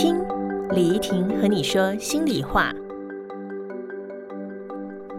听李怡婷和你说心里话。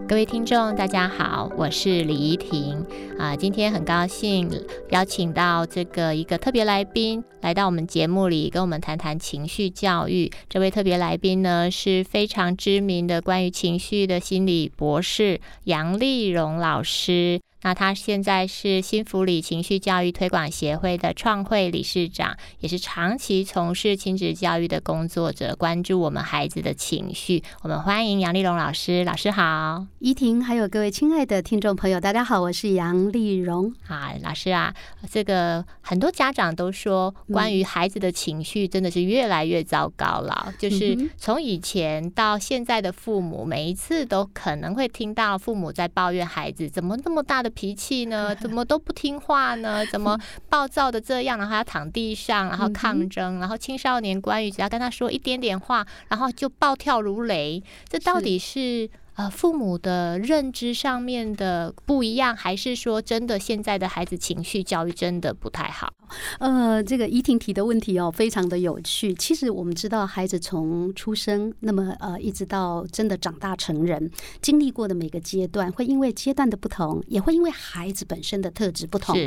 各位听众，大家好，我是李怡婷啊。今天很高兴邀请到这个一个特别来宾来到我们节目里，跟我们谈谈情绪教育。这位特别来宾呢是非常知名的关于情绪的心理博士杨丽蓉老师。那他现在是新福里情绪教育推广协会的创会理事长，也是长期从事亲子教育的工作者，关注我们孩子的情绪。我们欢迎杨丽蓉老师，老师好，依婷，还有各位亲爱的听众朋友，大家好，我是杨丽蓉。啊，老师啊，这个很多家长都说，关于孩子的情绪真的是越来越糟糕了。就是从以前到现在的父母，每一次都可能会听到父母在抱怨孩子怎么那么大的。脾气呢？怎么都不听话呢？怎么暴躁的这样？然后要躺地上，然后抗争，然后青少年关羽只要跟他说一点点话，然后就暴跳如雷。这到底是？呃，父母的认知上面的不一样，还是说真的现在的孩子情绪教育真的不太好？呃，这个怡婷提的问题哦，非常的有趣。其实我们知道，孩子从出生，那么呃，一直到真的长大成人，经历过的每个阶段，会因为阶段的不同，也会因为孩子本身的特质不同，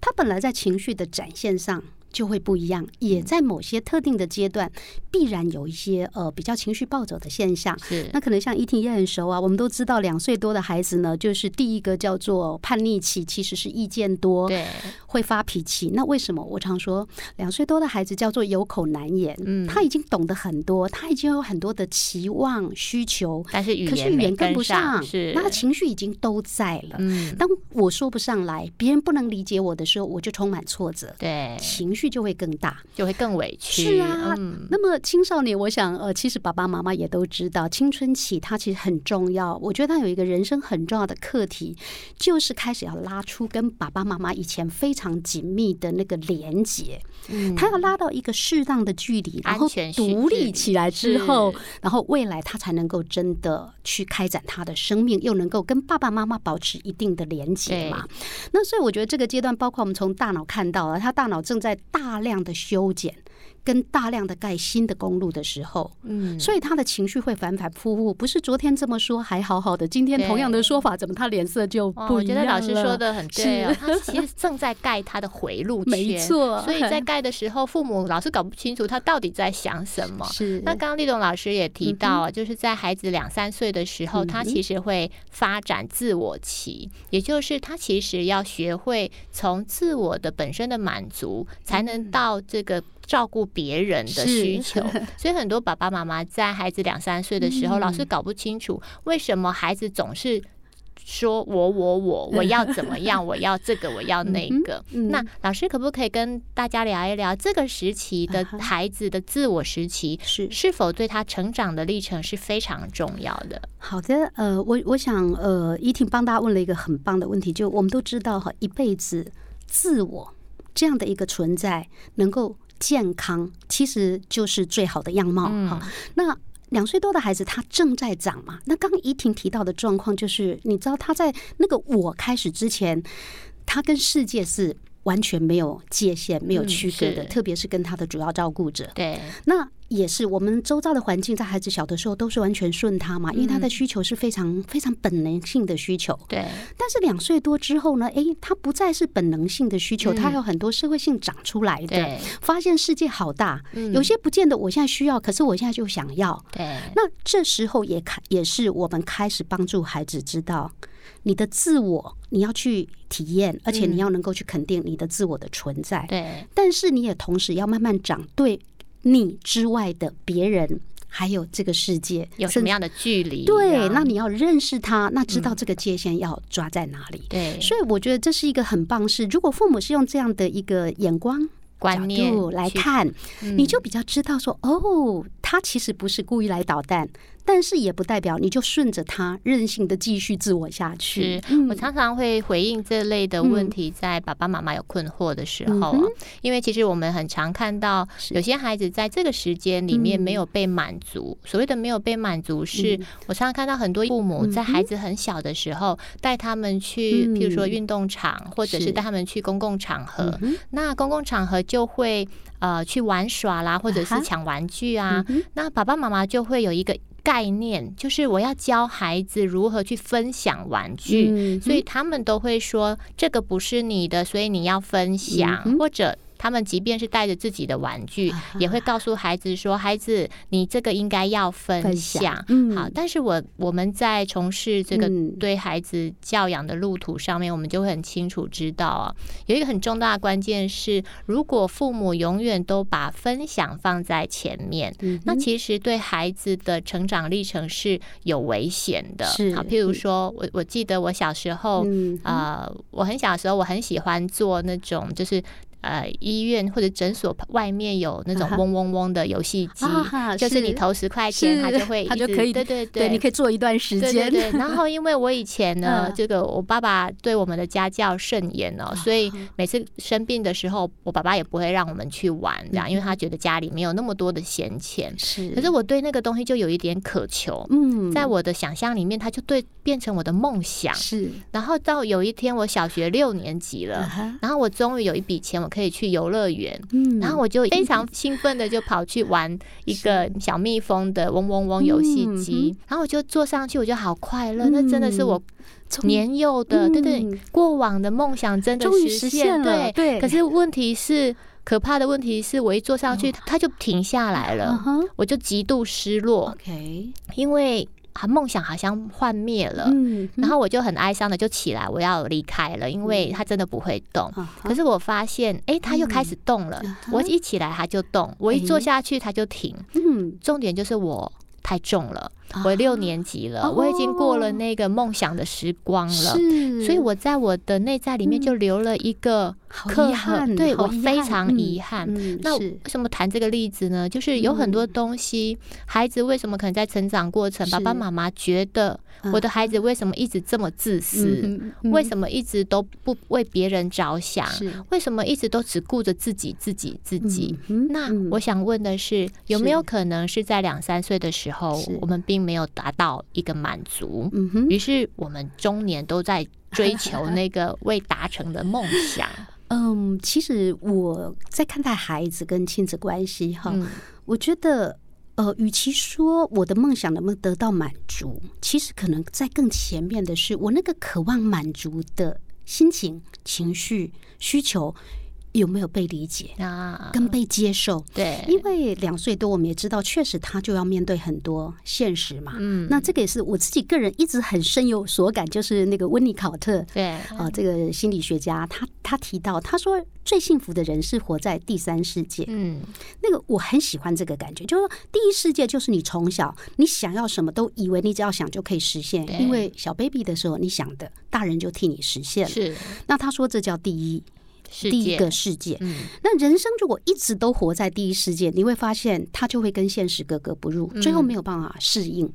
他本来在情绪的展现上。就会不一样，也在某些特定的阶段，必然有一些呃比较情绪暴走的现象。是，那可能像依婷也很熟啊，我们都知道两岁多的孩子呢，就是第一个叫做叛逆期，其实是意见多，对，会发脾气。那为什么我常说两岁多的孩子叫做有口难言？嗯，他已经懂得很多，他已经有很多的期望需求，但是语言跟不上，是，那情绪已经都在了。嗯，当我说不上来，别人不能理解我的时候，我就充满挫折，对，情绪。就会更大，就会更委屈。是啊，那么青少年，我想，呃，其实爸爸妈妈也都知道，青春期它其实很重要。我觉得他有一个人生很重要的课题，就是开始要拉出跟爸爸妈妈以前非常紧密的那个连接。嗯，他要拉到一个适当的距离，然后独立起来之后，然后未来他才能够真的去开展他的生命，又能够跟爸爸妈妈保持一定的连接嘛。那所以我觉得这个阶段，包括我们从大脑看到了，他大脑正在大量的修剪。跟大量的盖新的公路的时候，嗯，所以他的情绪会反反复复，不是昨天这么说还好好的，今天同样的说法，怎么他脸色就不一样了？我觉得老师说的很对啊，他其实正在盖他的回路，没错。所以在盖的时候，父母老是搞不清楚他到底在想什么。是。那刚刚立东老师也提到啊，就是在孩子两三岁的时候，他其实会发展自我期，也就是他其实要学会从自我的本身的满足，才能到这个。照顾别人的需求，所以很多爸爸妈妈在孩子两三岁的时候，老是搞不清楚为什么孩子总是说我我我我 要怎么样，我要这个我要那个。那老师可不可以跟大家聊一聊这个时期的孩子的自我时期是是否对他成长的历程是非常重要的？好的，呃，我我想呃，依婷帮大家问了一个很棒的问题，就我们都知道哈，一辈子自我这样的一个存在能够。健康其实就是最好的样貌哈。那两岁多的孩子他正在长嘛？那刚怡婷提到的状况就是，你知道他在那个我开始之前，他跟世界是完全没有界限、没有区隔的，特别是跟他的主要照顾者。对，那。也是，我们周遭的环境在孩子小的时候都是完全顺他嘛，因为他的需求是非常非常本能性的需求。对。但是两岁多之后呢？哎，他不再是本能性的需求，他有很多社会性长出来的，发现世界好大，有些不见得我现在需要，可是我现在就想要。对。那这时候也开也是我们开始帮助孩子知道你的自我，你要去体验，而且你要能够去肯定你的自我的存在。对。但是你也同时要慢慢长对。你之外的别人，还有这个世界有什么样的距离？对，那你要认识他，那知道这个界限要抓在哪里？对，所以我觉得这是一个很棒事。如果父母是用这样的一个眼光、观念来看，你就比较知道说，哦，他其实不是故意来捣蛋，但是也不代表你就顺着他任性的继续自我下去。是我常常会回应这类的问题，在爸爸妈妈有困惑的时候啊，因为其实我们很常看到有些孩子在这个时间里面没有被满足。所谓的没有被满足，是我常常看到很多父母在孩子很小的时候带他们去，譬如说运动场，或者是带他们去公共场合，那公共场合就会呃去玩耍啦，或者是抢玩具啊，那爸爸妈妈就会有一个。概念就是我要教孩子如何去分享玩具，所以他们都会说这个不是你的，所以你要分享，或者。他们即便是带着自己的玩具，也会告诉孩子说：“孩子，你这个应该要分享。”好，但是我我们在从事这个对孩子教养的路途上面，我们就会很清楚知道啊，有一个很重大的关键是，如果父母永远都把分享放在前面，那其实对孩子的成长历程是有危险的。好，譬如说我我记得我小时候，呃，我很小的时候，我很喜欢做那种就是。呃，医院或者诊所外面有那种嗡嗡嗡的游戏机，就是你投十块钱，它就会，它就可以，对对对，你可以做一段时间。对对。然后，因为我以前呢，这个我爸爸对我们的家教甚严哦，所以每次生病的时候，我爸爸也不会让我们去玩，这样，因为他觉得家里没有那么多的闲钱。是。可是我对那个东西就有一点渴求，嗯，在我的想象里面，它就对变成我的梦想。是。然后到有一天，我小学六年级了，然后我终于有一笔钱，我可以去游乐园，嗯，然后我就非常兴奋的就跑去玩一个小蜜蜂的嗡嗡嗡游戏机，然后我就坐上去，我就好快乐，那真的是我年幼的，对对，过往的梦想真的实现了，对。可是问题是，可怕的问题是我一坐上去，它就停下来了，我就极度失落，OK，因为。啊，梦想好像幻灭了，然后我就很哀伤的就起来，我要离开了，因为它真的不会动。可是我发现，哎，它又开始动了。我一起来它就动，我一坐下去它就停。嗯，重点就是我太重了。我六年级了，我已经过了那个梦想的时光了，所以我在我的内在里面就留了一个遗憾，对我非常遗憾。那为什么谈这个例子呢？就是有很多东西，孩子为什么可能在成长过程，爸爸妈妈觉得我的孩子为什么一直这么自私？为什么一直都不为别人着想？为什么一直都只顾着自己、自己、自己？那我想问的是，有没有可能是在两三岁的时候，我们并没有达到一个满足，于是我们中年都在追求那个未达成的梦想。嗯，其实我在看待孩子跟亲子关系哈，我觉得呃，与其说我的梦想能不能得到满足，其实可能在更前面的是我那个渴望满足的心情、情绪、需求。有没有被理解啊？跟被接受？对，因为两岁多，我们也知道，确实他就要面对很多现实嘛。嗯，那这个也是我自己个人一直很深有所感，就是那个温尼考特，对啊，这个心理学家，他他提到，他说最幸福的人是活在第三世界。嗯，那个我很喜欢这个感觉，就是第一世界就是你从小你想要什么都以为你只要想就可以实现，因为小 baby 的时候你想的，大人就替你实现了。是，那他说这叫第一。第一个世界，那人生如果一直都活在第一世界，你会发现他就会跟现实格格不入，最后没有办法适应。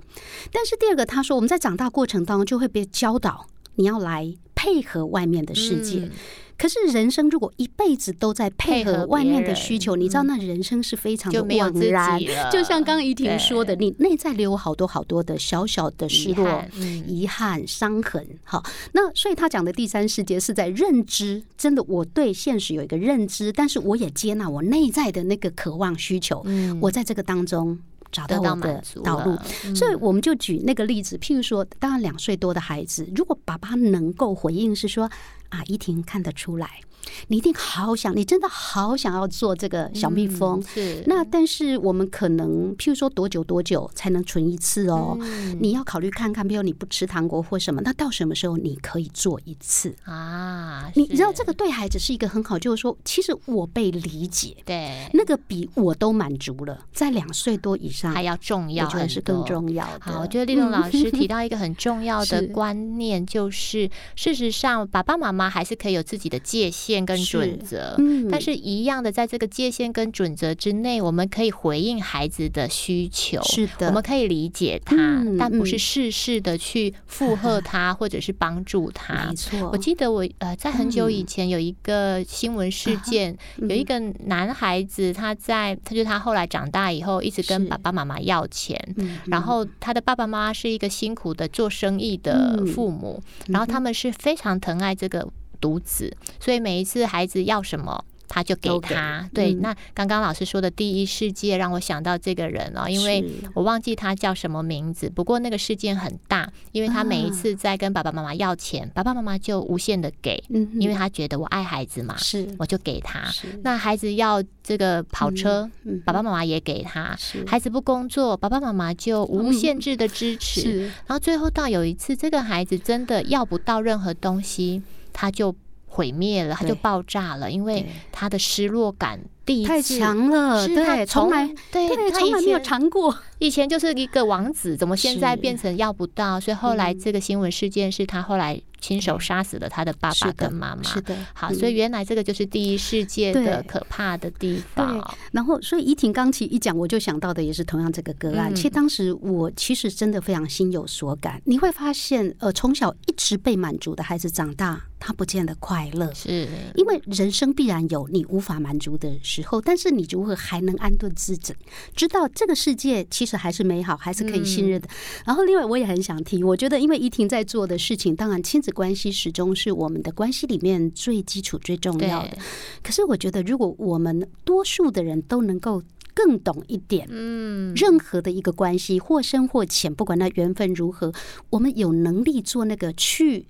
但是第二个，他说我们在长大过程当中就会被教导，你要来配合外面的世界。可是人生如果一辈子都在配合外面的需求，你知道那人生是非常的枉然。就像刚刚怡婷说的，你内在留好多好多的小小的失落、遗憾、伤痕。好，那所以他讲的第三世界是在认知，真的我对现实有一个认知，但是我也接纳我内在的那个渴望需求。我在这个当中。找到我的道路，所以我们就举那个例子，譬如说，当然两岁多的孩子，如果爸爸能够回应是说啊，依婷看得出来。你一定好想，你真的好想要做这个小蜜蜂。是那，但是我们可能，譬如说多久多久才能存一次哦？你要考虑看看，比如你不吃糖果或什么，那到什么时候你可以做一次啊？你知道这个对孩子是一个很好，就是说，其实我被理解，对那个比我都满足了，在两岁多以上还要重要，我觉得是更重要的。好，我觉得丽蓉老师 提到一个很重要的观念，就是事实上爸爸妈妈还是可以有自己的界限。跟准则。嗯但是，一样的，在这个界限跟准则之内，我们可以回应孩子的需求。是的，我们可以理解他，嗯但不是嗯事事的去附 和他，或者是帮助他没。错，我记得我呃，在很久以嗯前有一个新闻事件，有一个男孩子，他在他就他后来长大以后，一直跟爸爸妈妈要钱，嗯，然后他的爸爸妈妈是一个辛苦的做生意的嗯父母，然后他们是非常疼爱这个独子，所以每一次孩子要什么。他就给他，对。嗯那刚刚老师说的第一世界让我想到这个人哦，因为我忘记他叫什么名字。不过那个事件很大，因为他每一啊次在跟爸爸妈妈要钱，爸爸妈妈就无限的给，嗯，因为他觉得我爱孩子嘛，是我就给他。那孩子要这个跑车，嗯爸爸妈妈也给他。孩子不工作，爸爸妈妈就无限制的支持。是然后最后到有一次，这个孩子真的要不到任何东西，他就毁灭了，他就爆炸了，因为对。他的失落感第一次太强了，对，从来对对他从来没有尝过，以前就是一个王子，怎么现在变成要不到？所以后来嗯这个新闻事件是他后来亲手杀死了他的爸爸跟妈妈。是的，好，嗯所以原来这个就是第一世界的可怕的地方哦。然后，所以怡婷刚起一讲，我就想到的也是同样这个个案。嗯其实当时我其实真的非常心有所感。你会发现，呃，从小一直被满足的孩子，长大他不见得快乐。是，因为人生必然有你无法满足的时候，但是你如何还能安顿自己，知道这个世界其实还是美好，还是可以信任的。然后，另外我也很想提，我觉得因为怡婷在做的事情，当然亲子关系始终是我们的关系里面最基础、最重要的。，可是我觉得，如果我们多数的人都能够更懂一点。嗯，任何的一个关系，或深或浅，不管那缘分如何，我们有能力做那个去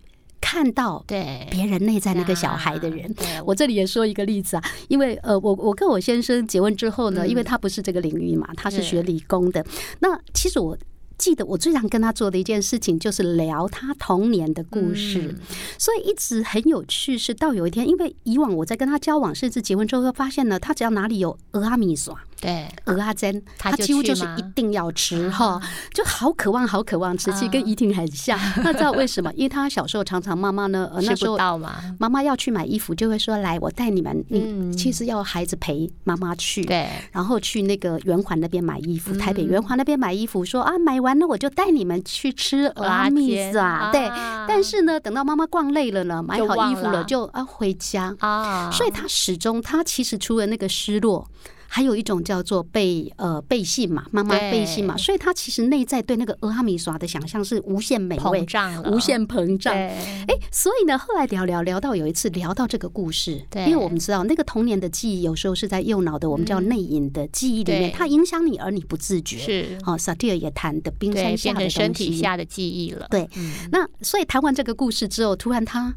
看到对，别人内在那个小孩的人。对，我这里也说一个例子啊，因为呃，我我跟我先生结婚之后呢，嗯因为他不是这个领域嘛，他是学理工的。那其实我记得我最常跟他做的一件事情就是聊他童年的故事，嗯所以一直很有趣。是到有一天，因为以往我在跟他交往，甚至结婚之后，会发现呢，他只要哪里有鹅阿米耍、对，鹅阿珍，他几乎就是一定要吃哈啊，就好渴望，好渴望吃，其实跟啊怡婷很像。那知道为什么？因为他小时候常常妈妈呢，呃，那时候到嘛，妈妈要去买衣服，就会说：“来，我带你们。”你嗯。其实要孩子陪妈妈去，对，然后去那个圆环那边买衣服，台北嗯圆环那边买衣服，说啊，买完了我就带你们去吃蚵阿仔煎米子啊，对。啊。但是呢，等到妈妈逛累了呢，买好衣服了，了。就啊回家。啊，所以他始终，他其实除了那个失落，还有一种叫做被呃背信嘛，妈妈对。背信嘛，所以他其实内在对那个俄阿米耍的想象是无限美味膨、胀，无限膨胀。对，哎，所以呢，后来聊聊聊到有一次聊到这个故事，因为我们知道那个童年的记忆有时候是在右脑的我们叫内隐的记忆里面，对。它影响你而你不自觉。是，哦，萨蒂尔也谈的冰，山下的身。体下的记忆了。对，嗯，那所以谈完这个故事之后，突然他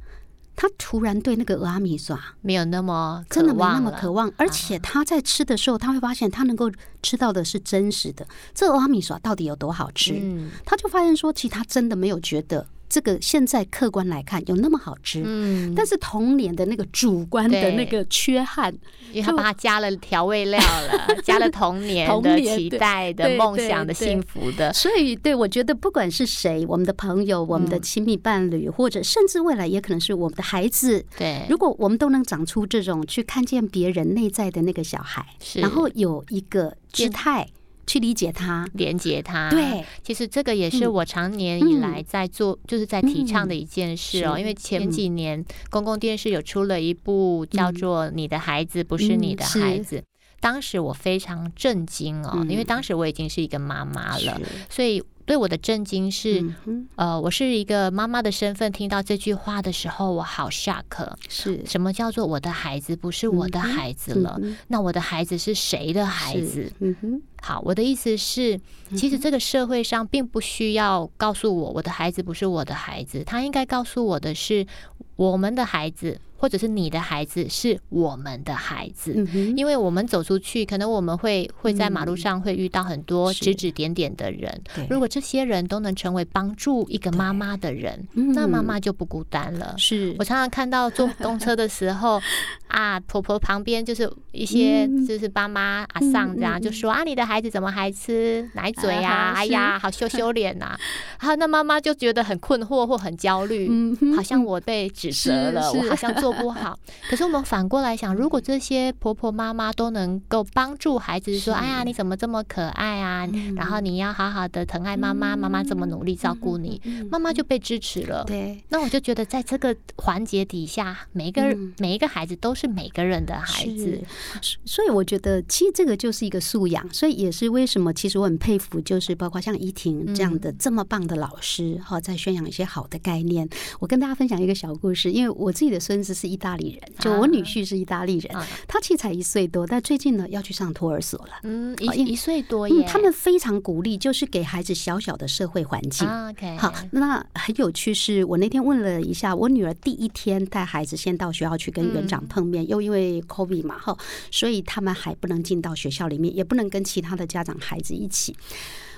他突然对那个俄阿米耍没有那么真的没那么渴望，而且他在吃的时候，他会发现他能够吃到的是真实的。这俄阿米耍到底有多好吃？嗯他就发现说，其实他真的没有觉得这个现在客观来看有那么好吃。嗯，但是童年的那个主观的那个缺憾，因为他把它加了调味料了，加了童年的期待的梦想的幸福的，所以对我觉得不管是谁，我们的朋友、我们的嗯亲密伴侣，或者甚至未来也可能是我们的孩子，对，如果我们都能长出这种去看见别人内在的那个小孩，然后有一个姿态去理解他，连接它。对，其实这个也是嗯。我常年以嗯。来在做，就是在提倡的嗯一件事哦。是。因为前嗯几年公共电视有出了一部叫嗯做《你的孩子不是你的孩子》，当时我非常震惊哦，因为嗯当时我已经是一个妈妈了，所以对我的震惊是。嗯呃，我是一个妈妈的身份，听到这句话的时候，我好 shock。是什么叫做我的孩子不是我的孩子了？嗯那我的孩子是谁的孩子？嗯哼，好，我的意思是，其实这个社会上并不需要告诉我我的孩子不是我的孩子，他应该告诉我的是，我们的孩子或者是你的孩子是我们的孩子。嗯，因为我们走出去，可能我们会会在马路上会遇到很多指指点点的人。如果这些人都能成为帮助一个妈妈的人，那妈妈就不孤单了。嗯是。我常常看到坐公车的时候，啊，婆婆旁边就是一些嗯。就是爸妈阿桑这样，就说啊，你的孩子怎么还吃奶嘴呀、啊是。哎呀，好羞羞脸呐、然 后那妈妈就觉得很困惑或很焦虑，嗯好像我被指指责了，我好像做不好。可是我们反过来想，如果这些婆婆妈妈都能够帮助孩子说：“哎呀，你怎么这么可爱啊？然后你要好好的疼爱妈妈，妈妈这么努力照顾你，妈妈就被支持了。”对，那我就觉得，在这个环节底下，每一个每一个孩子都是每个人的孩子。是，所以我觉得其实这个就是一个素养，所以也是为什么其实我很佩服，就是包括像依婷这样的这么棒的老师哈，在宣扬一些好的概念。我跟大家分享一个小故事，因为我自己的孙子是意大利人，就我女婿是意大利人，啊他其实才一岁多，但最近呢要去上托儿所了。嗯，一一岁多耶，嗯，他们非常鼓励，就是给孩子小小的社会环境。啊 OK，好，那很有趣是，我那天问了一下，我女儿第一天带孩子先到学校去跟园长碰面，又因为 COVID 嘛，哈，所以他们还不能进到学校里面，也不能跟其他的家长孩子一起。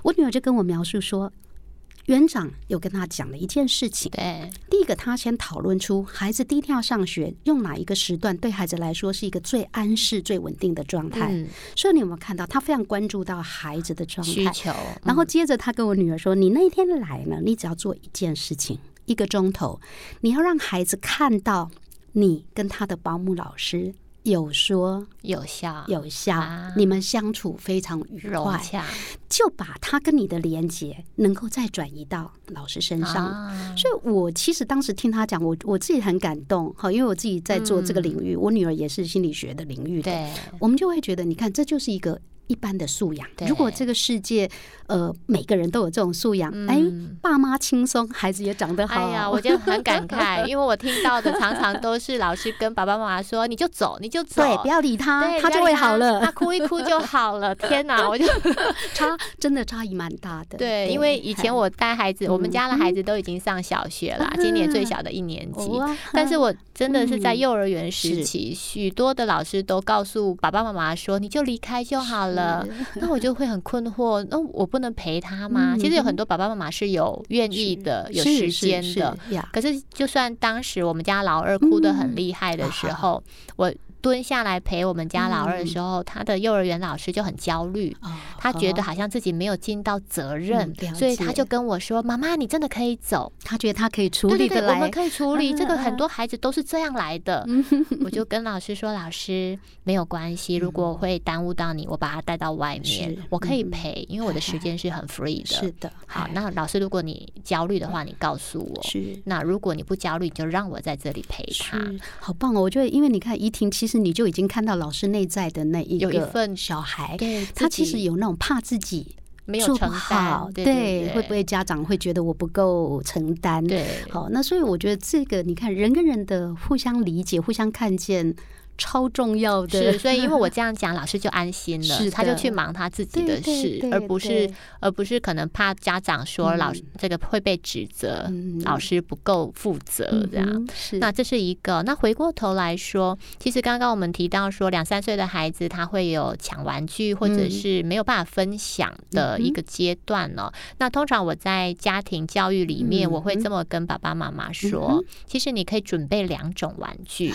我女儿就跟我描述说，园长有跟他讲了一件事情。对，第一个，他先讨论出孩子第一天要上学，用哪一个时段对孩子来说是一个最安适、最稳定的状态。嗯，所以你有没有看到，他非常关注到孩子的状态？需求，然后接着他跟我女儿说：“你那一天来呢，你只要做一件事情，一个钟头，你要让孩子看到你跟他的保姆老师有说有笑、有笑，啊。你们相处非常愉快，就把他跟你的连接能够再转移到老师身上。啊，所以，我其实当时听他讲，我我自己很感动哈，因为我自己在做这个领域，我女儿也是心理学的领域的，对，我们就会觉得，你看，这就是一个一般的素养。对如果这个世界，呃，每个人都有这种素养，哎、嗯爸妈轻松，孩子也长得好。哎呀，我就很感慨，因为我听到的常常都是老师跟爸爸妈妈说：“你就走，你就走，对，不要理他，他就会好了他了。哭一哭就好了。”天哪，我就 差真的差异蛮大的。对，因为以前我带孩子，我们家的孩子都已经上小学啦，今年最小的一年级。哇但是我真的是在幼儿园时期，许多的老师都告诉爸爸妈妈说：“你就离开就好了。”那我就会很困惑，那我不能陪他吗？嗯其实有很多爸爸妈妈是有愿意的，有时间的。可是，就算当时我们家老二哭得很厉害的时嗯候，我蹲下来陪我们家老二的时候，他的幼儿园老师就很焦虑。哦他觉得好好像自己没有尽到责任嗯，所以他就跟我说：“妈妈，你真的可以走。他觉得他可以处理的来，我们可以处理。嗯这个很嗯多孩子都是这样来的。我就跟老师说：“老师没有关系，如果会耽误到你，我把他带到外面是，我可以嗯陪，因为我的时间是很 free 的。是的，好，哎那老师，如果你焦虑的话，你告诉我。是。那如果你不焦虑，你就让我在这里陪他。好棒哦！我觉得，因为你看怡婷，其实你就已经看到老师内在的那一个有一份小孩，对，他其实有那种怕自己没有做不承好，担，对对，会不会家长会觉得我不够承担？对？好，那所以我觉得这个，你看人跟人的互相理解、互相看见，超重要的。是，所以因为我这样讲，老师就安心了，是他就去忙他自己的事，而不是而不是可能怕家长说老师这个会被指责，嗯。老师不够负责这样。嗯是。那这是一个。那回过头来说，其实刚刚我们提到说，两三岁的孩子他会有抢玩具或者嗯。是没有办法分享的一个阶段呢、那通常我在家庭教育里面，嗯我会这么跟爸爸妈妈说：嗯其实你可以准备两种玩具，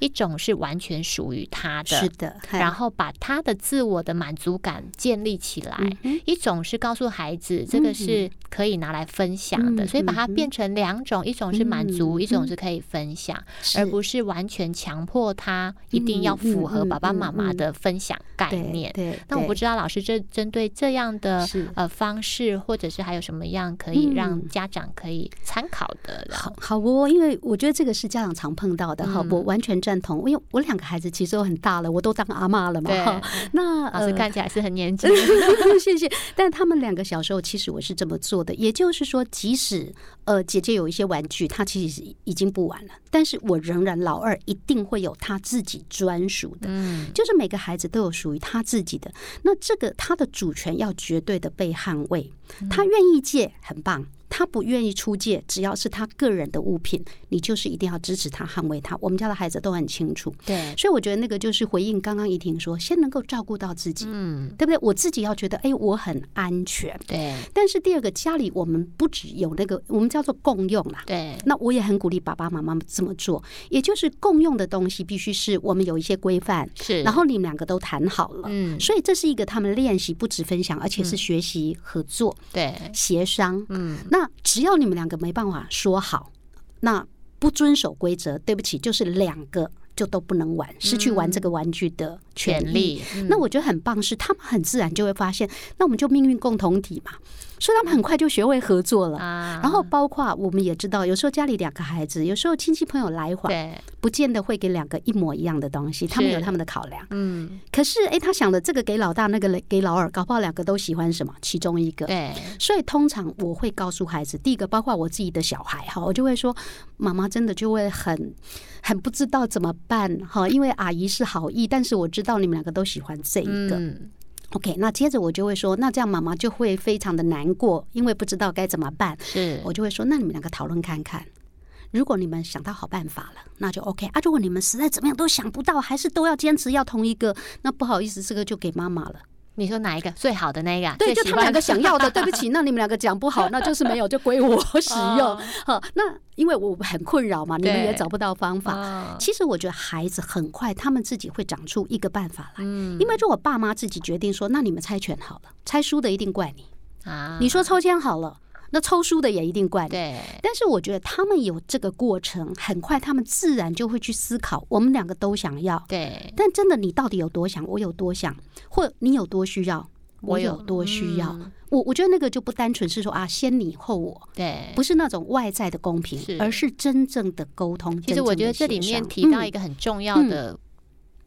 一种是完全属于他的，是的，然后把他的自我的满足感建立起来。嗯一种是告诉孩子，这个是可以拿来分享的，嗯所以把它嗯变成两种，一种是满足，嗯一种是可以分享，而不是完全强迫他一定要符合爸爸妈妈的分享概对念。对，那我不知道老师这针对这样的呃方式，或者是还有什么样可以让嗯。家长可以参考的？好好哦，因为我觉得这个是家长常碰到的哈，嗯。我完全赞同。因为我两个孩子其实都很大了，我都当阿妈了嘛哈。那老师呃看起来是很年轻，谢谢。但他们两个小时候，其实我是这么做的，也就是说，即使呃姐姐有一些玩具，她其实已经不玩了，但是我仍然老二一定会有他自己专属的，嗯，就是每个孩子都有属于他自己的。那这个他的主权要绝对的被捍卫，他愿意借很棒。他不愿意出借，只要是他个人的物品，你就是一定要支持他、捍卫他。我们家的孩子都很清楚，对，所以我觉得那个就是回应刚刚怡婷说，先能够照顾到自己，嗯，对不对？我自己要觉得，哎，我很安全。对但是第二个，家里我们不只有那个，我们叫做共用啦。对，那我也很鼓励爸爸妈妈这么做，也就是共用的东西必须是我们有一些规范，是，然后你们两个都谈好了。嗯，所以这是一个他们练习不止分享，而且是学习合作、对，协商。嗯，那只要你们两个没办法说好，那不遵守规则，对不起，就是两个就都不能玩，失去玩这个玩具的权利。权利，嗯。那我觉得很棒，是他们很自然就会发现，那我们就命运共同体嘛，所以他们很快就学会合作了。啊，然后包括我们也知道，有时候家里两个孩子，有时候亲戚朋友来访，不见得会给两个一模一样的东西，他们有他们的考量。嗯，可是，诶，他想的这个给老大，那个给老二，搞不好两个都喜欢什么其中一个。对，所以通常我会告诉孩子，第一个包括我自己的小孩哈，我就会说，妈妈真的就会很很不知道怎么办哈，因为阿姨是好意，但是我知道你们两个都喜欢这一个。嗯，OK，那接着我就会说，那这样妈妈就会非常的难过，因为不知道该怎么办。是，我就会说，那你们两个讨论看看。如果你们想到好办法了，那就 OK 啊。如果你们实在怎么样都想不到，还是都要坚持要同一个，那不好意思，这个就给妈妈了。你说哪一个最好的那一个啊？对，就他们两个想要的，对不起，那你们两个讲不好，那就是没有，就归我使用 哦。好，那因为我很困扰嘛，你们也找不到方法。哦其实我觉得孩子很快，他们自己会长出一个办法来。嗯因为如果爸妈自己决定说，那你们猜拳好了，猜输的一定怪你。啊，你说抽签好了，那抽书的也一定怪你。对，但是我觉得他们有这个过程，很快他们自然就会去思考，我们两个都想要。对，但真的，你到底有多想？我有多想，或你有多需要？我有多需要？嗯我我觉得那个就不单纯是说啊，先你后我，对，不是那种外在的公平，是而是真正的沟通。其实我觉得这里面提到一个，很重要嗯的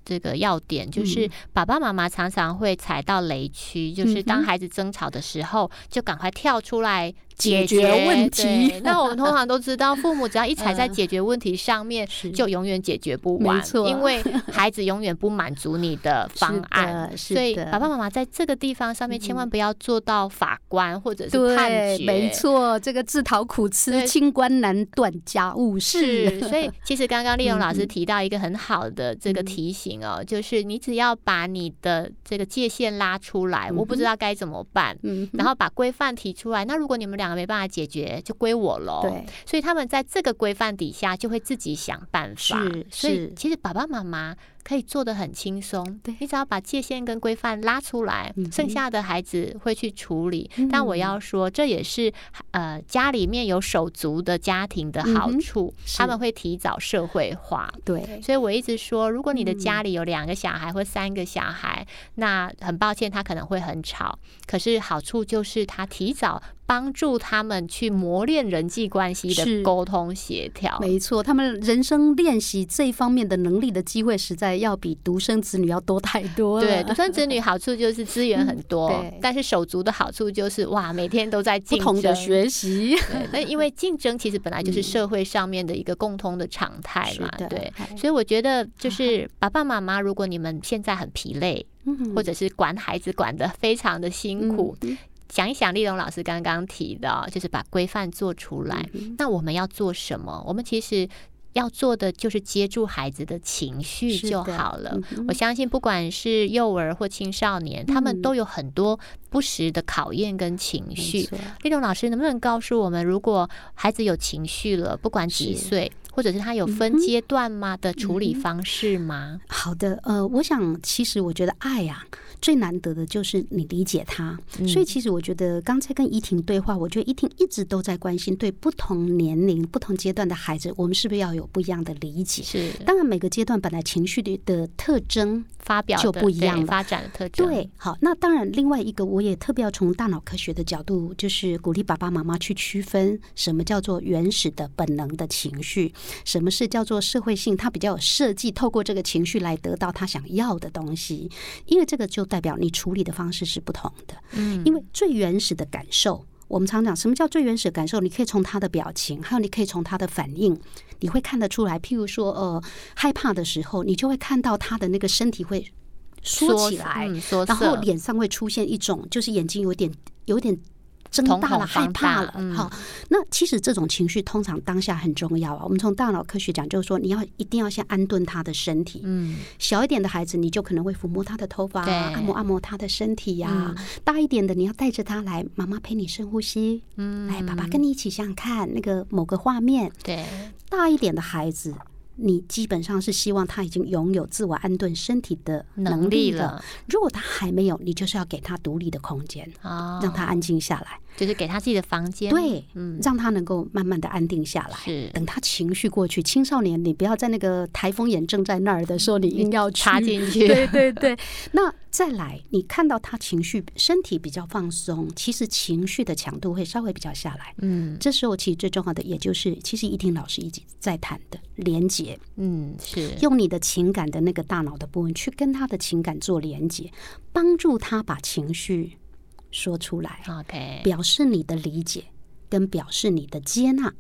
这个要点，就是爸爸妈妈常常会踩到雷区，就是当孩子争吵的时候，就赶快跳出来解决决问题。那我们通常都知道，父母只要一踩在嗯。解决问题上面，是就永远解决不完，没错因为孩子永远不满足你的 方案。所以爸爸妈妈在这个地方上面，千万不要做到法官或者是判对，决，没错，这个自讨苦吃，清官难断家务事。所以 其实刚刚丽蓉老师嗯。提到一个很好的这个提醒哦，就是你只要把你的这个界限拉出来，我不知道该怎么办，嗯，然后把规范提出来。那如果你们两个没办法解决，就归我喽。对，所以他们在这个规范底下就会自己想办法。是所以其实爸爸妈妈可以做的很轻松，对你只要把界限跟规范拉出来，嗯剩下的孩子会去处理。嗯但我要说，这也是呃家里面有手足的家庭的好处，是他们会提早社会化。对，所以我一直说，如果你的嗯家里有两个小孩或三个小孩，那很抱歉，他可能会很吵。可是好处就是他提早帮助他们去磨练人际关系的沟通协调。没错，他们人生练习这一方面的能力的机会，实在要比独生子女要多太多了。对，独生子女好处就是资源很多，嗯但是手足的好处就是哇，每天都在不。同的学习，那 因为竞争其实本来就是社会上面的一个共通的常态嘛，对哎。所以我觉得，就是爸爸妈妈，如果你们现在很疲累，嗯或者是管孩子管的非常的辛苦，嗯想一想，丽蓉老师刚刚提的，就是把规范做出来。嗯那我们要做什么？我们其实要做的就是接住孩子的情绪就好了。嗯我相信，不管是幼儿或青少年，他们嗯都有很多不时的考验跟情绪。错丽蓉老师，能不能告诉我们，如果孩子有情绪了，不管几岁，或者是他有分阶段吗的处理方式吗？好的，呃，我想其实我觉得爱呀、最难得的就是你理解他，嗯所以其实我觉得刚才跟怡婷对话，我觉得怡婷一直都在关心对不同年龄、不同阶段的孩子，我们是不是要有不一样的理解？是当然，每个阶段本来情绪的的特征发表就不一样了发展的特征。对，好，那当然，另外一个我也特别要从大脑科学的角度，就是鼓励爸爸妈妈去区分什么叫做原始的本能的情绪，什么是叫做社会性，他比较有设计，透过这个情绪来得到他想要的东西，因为这个就代表你处理的方式是不同的。嗯，因为最原始的感受，我们常讲什么叫最原始的感受？你可以从他的表情，还有你可以从他的反应，你会看得出来。譬如说，呃，害怕的时候，你就会看到他的那个身体会缩起来，然后脸上会出现一种，就是眼睛有点有点睁瞳孔大了，害怕了。好，那其实这种情绪通常当下很重要啊。我们从大脑科学讲，就是说你要一定要先安顿他的身体。嗯，小一点的孩子，你就可能会抚摸他的头发按摩按摩他的身体呀、嗯大一点的，你要带着他来，妈妈陪你深呼吸。嗯来，爸爸跟你一起想想看那个某个画面。对，大一点的孩子，你基本上是希望他已经拥有自我安顿身体的能力力了如果他还没有，你就是要给他独立的空间，哦，让他安静下来。就是给他自己的房间，，对，嗯，让他能够慢慢的安定下来。是。等他情绪过去，青少年你不要在那个台风眼正在那儿的时候，你硬要 插进去，对对对，那再来，你看到他情绪、身体比较放松，其实情绪的强度会稍微比较下来。嗯。这时候，其实最重要的，也就是其实一婷老师一直在谈的连接，嗯是，用你的情感的那个大脑的部分去跟他的情感做连接，帮助他把情绪说出来，OK，表示你的理解跟表示你的接纳，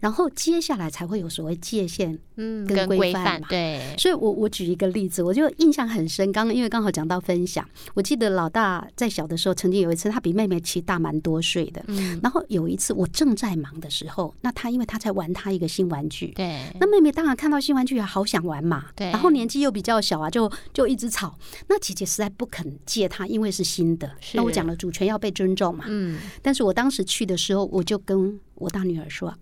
然后接下来才会有所谓界限嗯，跟规范嘛对，所以我我举一个例子，我就印象很深。刚刚因为刚好讲到分享，我记得老大在小的时候，曾经有一次，他比妹妹其实大蛮多岁的。嗯，然后有一次我正在忙的时候，那他因为他在玩他一个新玩具，对，那妹妹当然看到新玩具也好想玩嘛，对然后年纪又比较小啊，就就一直吵。那姐姐实在不肯借他，因为是新的。那我讲了，主权要被尊重嘛。嗯，但是我当时去的时候，我就跟我大女儿说啊，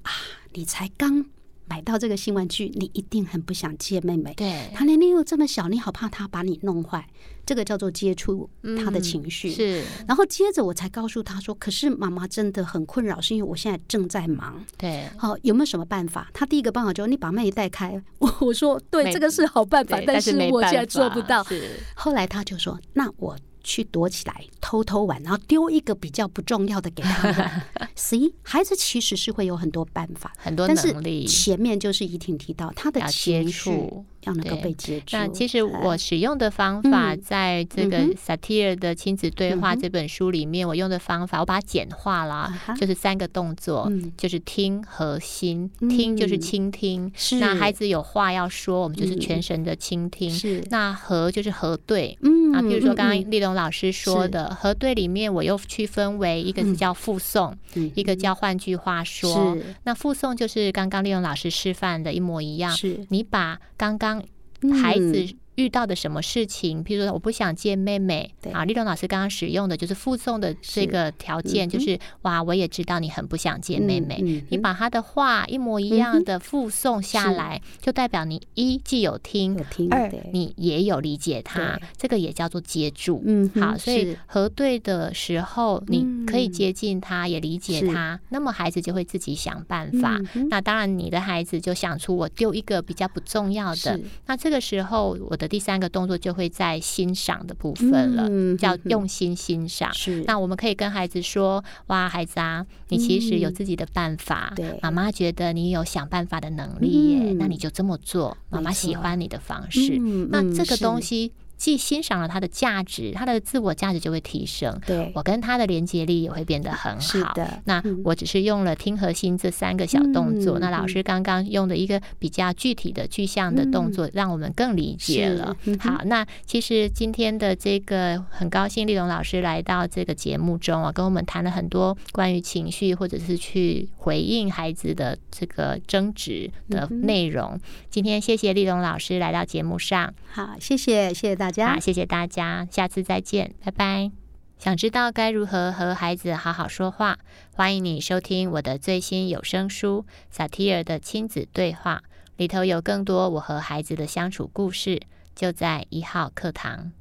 你才刚买到这个新玩具，你一定很不想借妹妹。对，她年龄又这么小，你好怕她把你弄坏，这个叫做接触他的嗯情绪。是，然后接着我才告诉他说：“可是妈妈真的很困扰，是因为我现在正在忙。对，好、有没有什么办法？”他第一个办法就是你把妹带开。我我说对，这个是好办法，但是我现在做不到。是，后来他就说：“那我去躲起来，偷偷玩，然后丢一个比较不重要的给他玩。C，孩子其实是会有很多办法，很多能力。前面就是怡婷提到他的要接触。要能够被接触。那其实哎我使用的方法，嗯。在这个嗯哼。萨提尔的亲子对话这本书里面，我用的方法，我把它简化啦啊哈，就是三个动作嗯，就是听和心。嗯。听就是倾听，是。那孩子有话要说，我们就是嗯。全神的倾听。是。那和就是核对，嗯啊，譬如说刚嗯刚立龙老师说的核对里面，我又区分为一个是叫附送，嗯。一个叫换句话说。那附送就是刚刚利用老师示范的一模一样，是。你把刚刚嗯。孩子遇到的什么事情，譬如说我不想见妹妹对。啊，立龙老师刚刚使用的就是附送的这个条件，嗯就是哇，我也知道你很不想见妹妹，嗯嗯你把他的话一模一样的附送下是。来，就代表你一既有听有，听二你也有理解他，这个也叫做接住。嗯好，所以核对的时候，你可以嗯接近他，也理解是。他，那么孩子就会自己想办法。嗯那当然，你的孩子就想出我丢一个比较不重要的，那这个时候我的第三个动作就会在欣赏的部分了，嗯叫用心欣赏。是那我们可以跟孩子说：“哇，孩子啊，你其实有嗯自己的办法。对妈妈觉得你有想办法的能力耶，嗯那你就这么做。妈妈喜欢你的方式。那这个东是西既欣赏了他的价值，他的自我价值就会提升。对我跟他的连接力也会变得很好。是的那嗯我只是用了听和心这三个小动作，嗯那老师刚刚用的一个比较具体的具象的动作，让我们更理解了。嗯好，那其实今天的这个很高兴丽蓉老师来到这个节目中啊，跟我们谈了很多关于情绪或者是去回应孩子的这个争执的内容。今天谢谢丽蓉老师来到节目上。好，谢谢谢谢大家好，。谢谢大家，下次再见，拜拜。想知道该如何和孩子好好说话，欢迎你收听我的最新有声书《萨提尔的亲子对话》，里头有更多我和孩子的相处故事，就在一号课堂。